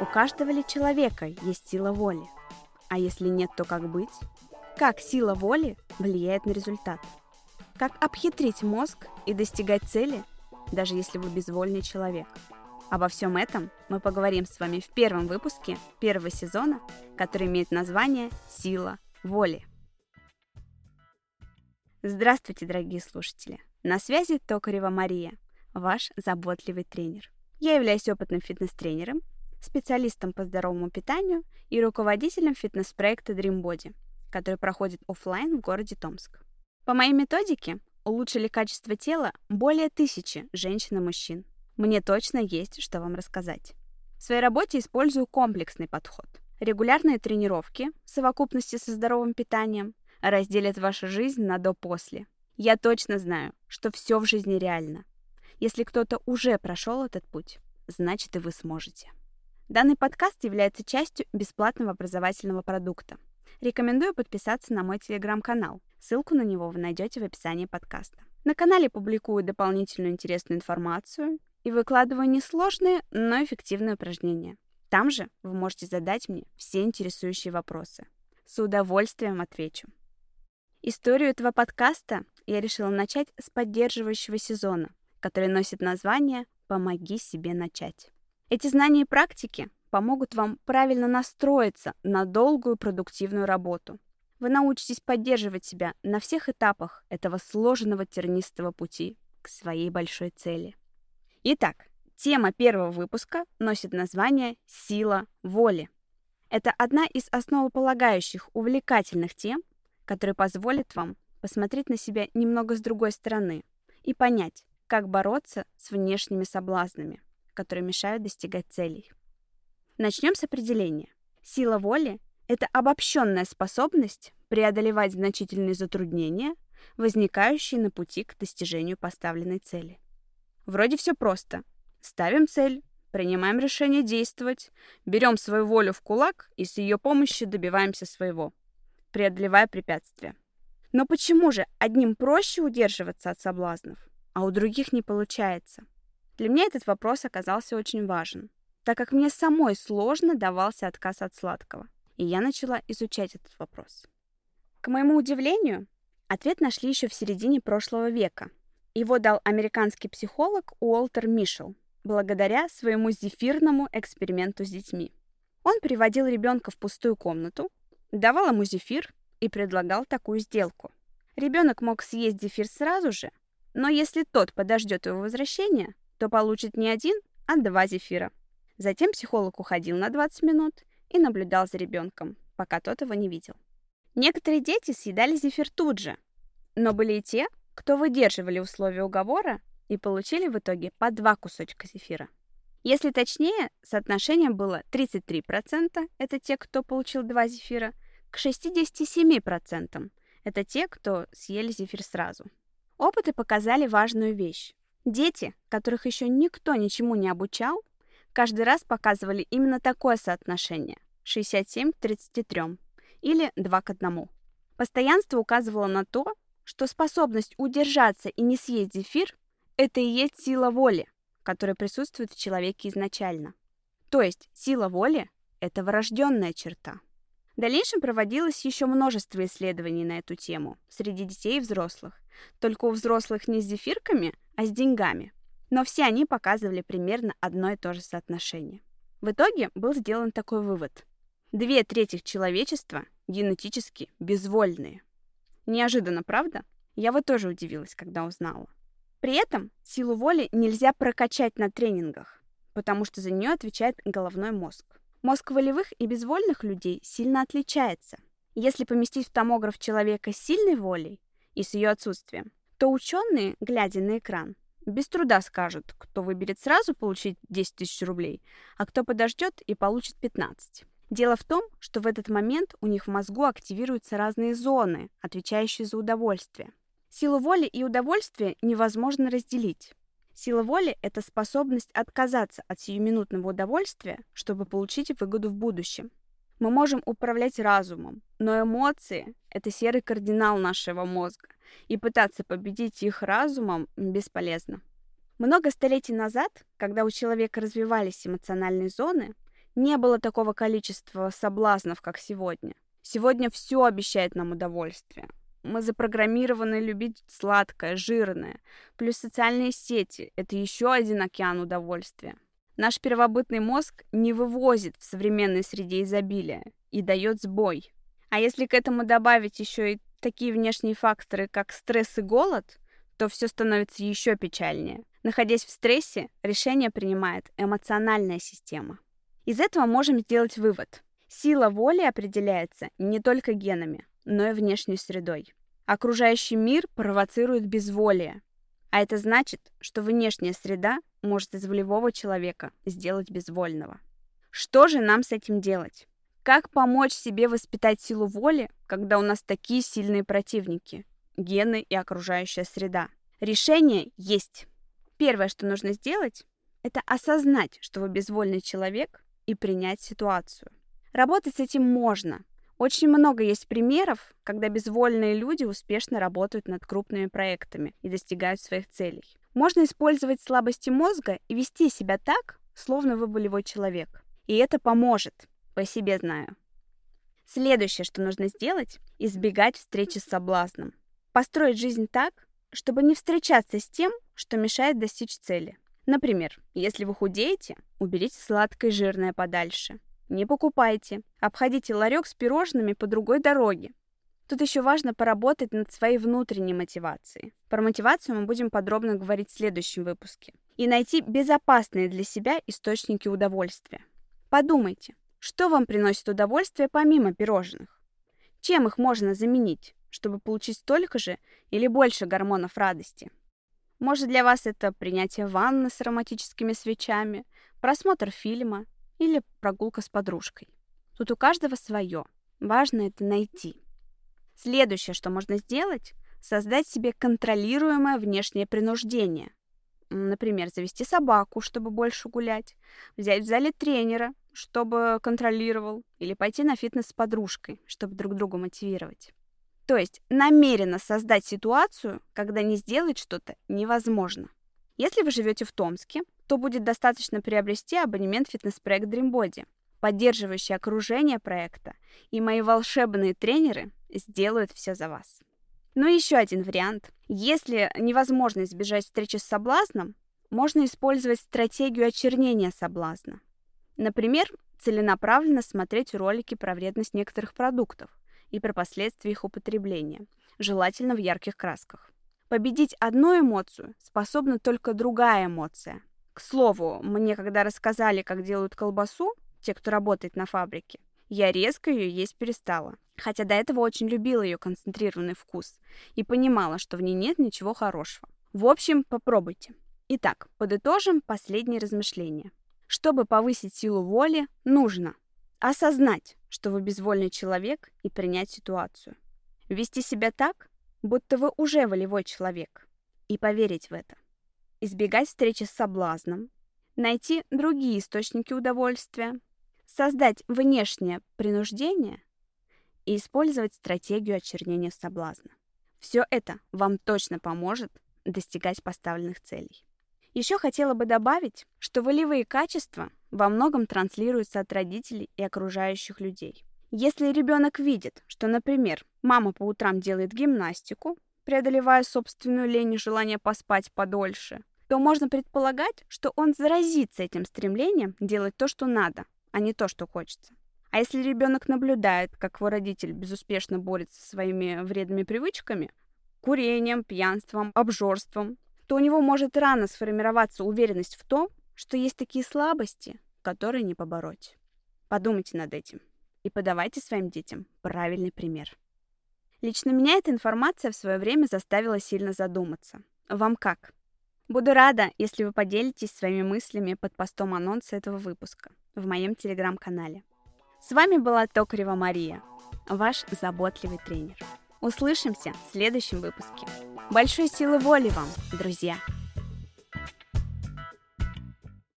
У каждого ли человека есть сила воли? А если нет, то как быть? Как сила воли влияет на результат? Как обхитрить мозг и достигать цели, даже если вы безвольный человек? Обо всем этом мы поговорим с вами в первом выпуске первого сезона, который имеет название «Сила воли». Здравствуйте, дорогие слушатели! На связи Токарева Мария, ваш заботливый тренер. Я являюсь опытным фитнес-тренером, специалистом по здоровому питанию и руководителем фитнес-проекта Dream Body, который проходит офлайн в городе Томск. По моей методике улучшили качество тела более тысячи женщин и мужчин. Мне точно есть, что вам рассказать. В своей работе использую комплексный подход. Регулярные тренировки в совокупности со здоровым питанием разделят вашу жизнь на до-после. Я точно знаю, что все в жизни реально. Если кто-то уже прошел этот путь, значит и вы сможете. Данный подкаст является частью бесплатного образовательного продукта. Рекомендую подписаться на мой телеграм-канал. Ссылку на него вы найдете в описании подкаста. На канале публикую дополнительную интересную информацию и выкладываю несложные, но эффективные упражнения. Там же вы можете задать мне все интересующие вопросы. С удовольствием отвечу. Историю этого подкаста я решила начать с поддерживающего сезона, который носит название «Помоги себе начать». Эти знания и практики помогут вам правильно настроиться на долгую продуктивную работу. Вы научитесь поддерживать себя на всех этапах этого сложенного тернистого пути к своей большой цели. Итак, тема первого выпуска носит название «Сила воли». Это одна из основополагающих увлекательных тем, которые позволят вам посмотреть на себя немного с другой стороны и понять, как бороться с внешними соблазнами, которые мешают достигать целей. Начнем с определения. Сила воли — это обобщенная способность преодолевать значительные затруднения, возникающие на пути к достижению поставленной цели. Вроде все просто. Ставим цель, принимаем решение действовать, берем свою волю в кулак и с ее помощью добиваемся своего, преодолевая препятствия. Но почему же одним проще удерживаться от соблазнов, а у других не получается? Для меня этот вопрос оказался очень важен, так как мне самой сложно давался отказ от сладкого, и я начала изучать этот вопрос. К моему удивлению, ответ нашли еще в середине прошлого века. Его дал американский психолог Уолтер Мишел благодаря своему зефирному эксперименту с детьми. Он приводил ребенка в пустую комнату, давал ему зефир и предлагал такую сделку. Ребенок мог съесть зефир сразу же, но если тот подождет его возвращения, то получит не один, а два зефира. Затем психолог уходил на 20 минут и наблюдал за ребенком, пока тот его не видел. Некоторые дети съедали зефир тут же, но были и те, кто выдерживали условия уговора и получили в итоге по два кусочка зефира. Если точнее, соотношение было 33% — это те, кто получил два зефира, к 67% — это те, кто съели зефир сразу. Опыты показали важную вещь. Дети, которых еще никто ничему не обучал, каждый раз показывали именно такое соотношение 67 к 33 или 2 к 1. Постоянство указывало на то, что способность удержаться и не съесть зефир – это и есть сила воли, которая присутствует в человеке изначально. То есть сила воли – это врожденная черта. В дальнейшем проводилось еще множество исследований на эту тему среди детей и взрослых. Только у взрослых не с зефирками, а с деньгами. Но все они показывали примерно одно и то же соотношение. В итоге был сделан такой вывод. Две трети человечества генетически безвольные. Неожиданно, правда? Я вот тоже удивилась, когда узнала. При этом силу воли нельзя прокачать на тренингах, потому что за нее отвечает головной мозг. Мозг волевых и безвольных людей сильно отличается. Если поместить в томограф человека с сильной волей и с ее отсутствием, то ученые, глядя на экран, без труда скажут, кто выберет сразу получить 10 тысяч рублей, а кто подождет и получит 15. Дело в том, что в этот момент у них в мозгу активируются разные зоны, отвечающие за удовольствие. Силу воли и удовольствия невозможно разделить. Сила воли – это способность отказаться от сиюминутного удовольствия, чтобы получить выгоду в будущем. Мы можем управлять разумом, но эмоции – это серый кардинал нашего мозга, и пытаться победить их разумом бесполезно. Много столетий назад, когда у человека развивались эмоциональные зоны, не было такого количества соблазнов, как сегодня. Сегодня все обещает нам удовольствие. Мы запрограммированы любить сладкое, жирное. Плюс социальные сети – это еще один океан удовольствия. Наш первобытный мозг не вывозит в современной среде изобилия и дает сбой. А если к этому добавить еще и такие внешние факторы, как стресс и голод, то все становится еще печальнее. Находясь в стрессе, решение принимает эмоциональная система. Из этого можем сделать вывод. Сила воли определяется не только генами, но и внешней средой. Окружающий мир провоцирует безволие, а это значит, что внешняя среда может из волевого человека сделать безвольного. Что же нам с этим делать? Как помочь себе воспитать силу воли, когда у нас такие сильные противники – гены и окружающая среда? Решение есть. Первое, что нужно сделать, это осознать, что вы безвольный человек и принять ситуацию. Работать с этим можно. Очень много есть примеров, когда безвольные люди успешно работают над крупными проектами и достигают своих целей. Можно использовать слабости мозга и вести себя так, словно вы волевой человек. И это поможет, по себе знаю. Следующее, что нужно сделать, избегать встречи с соблазном. Построить жизнь так, чтобы не встречаться с тем, что мешает достичь цели. Например, если вы худеете, уберите сладкое и жирное подальше. Не покупайте. Обходите ларек с пирожными по другой дороге. Тут еще важно поработать над своей внутренней мотивацией. Про мотивацию мы будем подробно говорить в следующем выпуске. И найти безопасные для себя источники удовольствия. Подумайте, что вам приносит удовольствие помимо пирожных? Чем их можно заменить, чтобы получить столько же или больше гормонов радости? Может, для вас это принятие ванны с ароматическими свечами, просмотр фильма – или прогулка с подружкой. Тут у каждого свое. Важно это найти. Следующее, что можно сделать, создать себе контролируемое внешнее принуждение. Например, завести собаку, чтобы больше гулять, взять в зале тренера, чтобы контролировал, или пойти на фитнес с подружкой, чтобы друг друга мотивировать. То есть намеренно создать ситуацию, когда не сделать что-то невозможно. Если вы живете в Томске, то будет достаточно приобрести абонемент фитнес-проект Dreambody, поддерживающий окружение проекта, и мои волшебные тренеры сделают все за вас. Ну и еще один вариант. Если невозможно избежать встречи с соблазном, можно использовать стратегию очернения соблазна. Например, целенаправленно смотреть ролики про вредность некоторых продуктов и про последствия их употребления, желательно в ярких красках. Победить одну эмоцию способна только другая эмоция. К слову, мне когда рассказали, как делают колбасу, те, кто работает на фабрике, я резко ее есть перестала. Хотя до этого очень любила ее концентрированный вкус и понимала, что в ней нет ничего хорошего. В общем, попробуйте. Итак, подытожим последние размышления. Чтобы повысить силу воли, нужно осознать, что вы безвольный человек и принять ситуацию. Вести себя так, будто вы уже волевой человек, и поверить в это избегать встречи с соблазном, найти другие источники удовольствия, создать внешнее принуждение и использовать стратегию очернения соблазна. Все это вам точно поможет достигать поставленных целей. Еще хотела бы добавить, что волевые качества во многом транслируются от родителей и окружающих людей. Если ребенок видит, что, например, мама по утрам делает гимнастику, преодолевая собственную лень и желание поспать подольше, то можно предполагать, что он заразится этим стремлением делать то, что надо, а не то, что хочется. А если ребенок наблюдает, как его родитель безуспешно борется со своими вредными привычками, курением, пьянством, обжорством, то у него может рано сформироваться уверенность в том, что есть такие слабости, которые не побороть. Подумайте над этим и подавайте своим детям правильный пример. Лично меня эта информация в свое время заставила сильно задуматься. Вам как? Буду рада, если вы поделитесь своими мыслями под постом анонса этого выпуска в моем телеграм-канале. С вами была Токарева Мария, ваш заботливый тренер. Услышимся в следующем выпуске. Большой силы воли вам, друзья!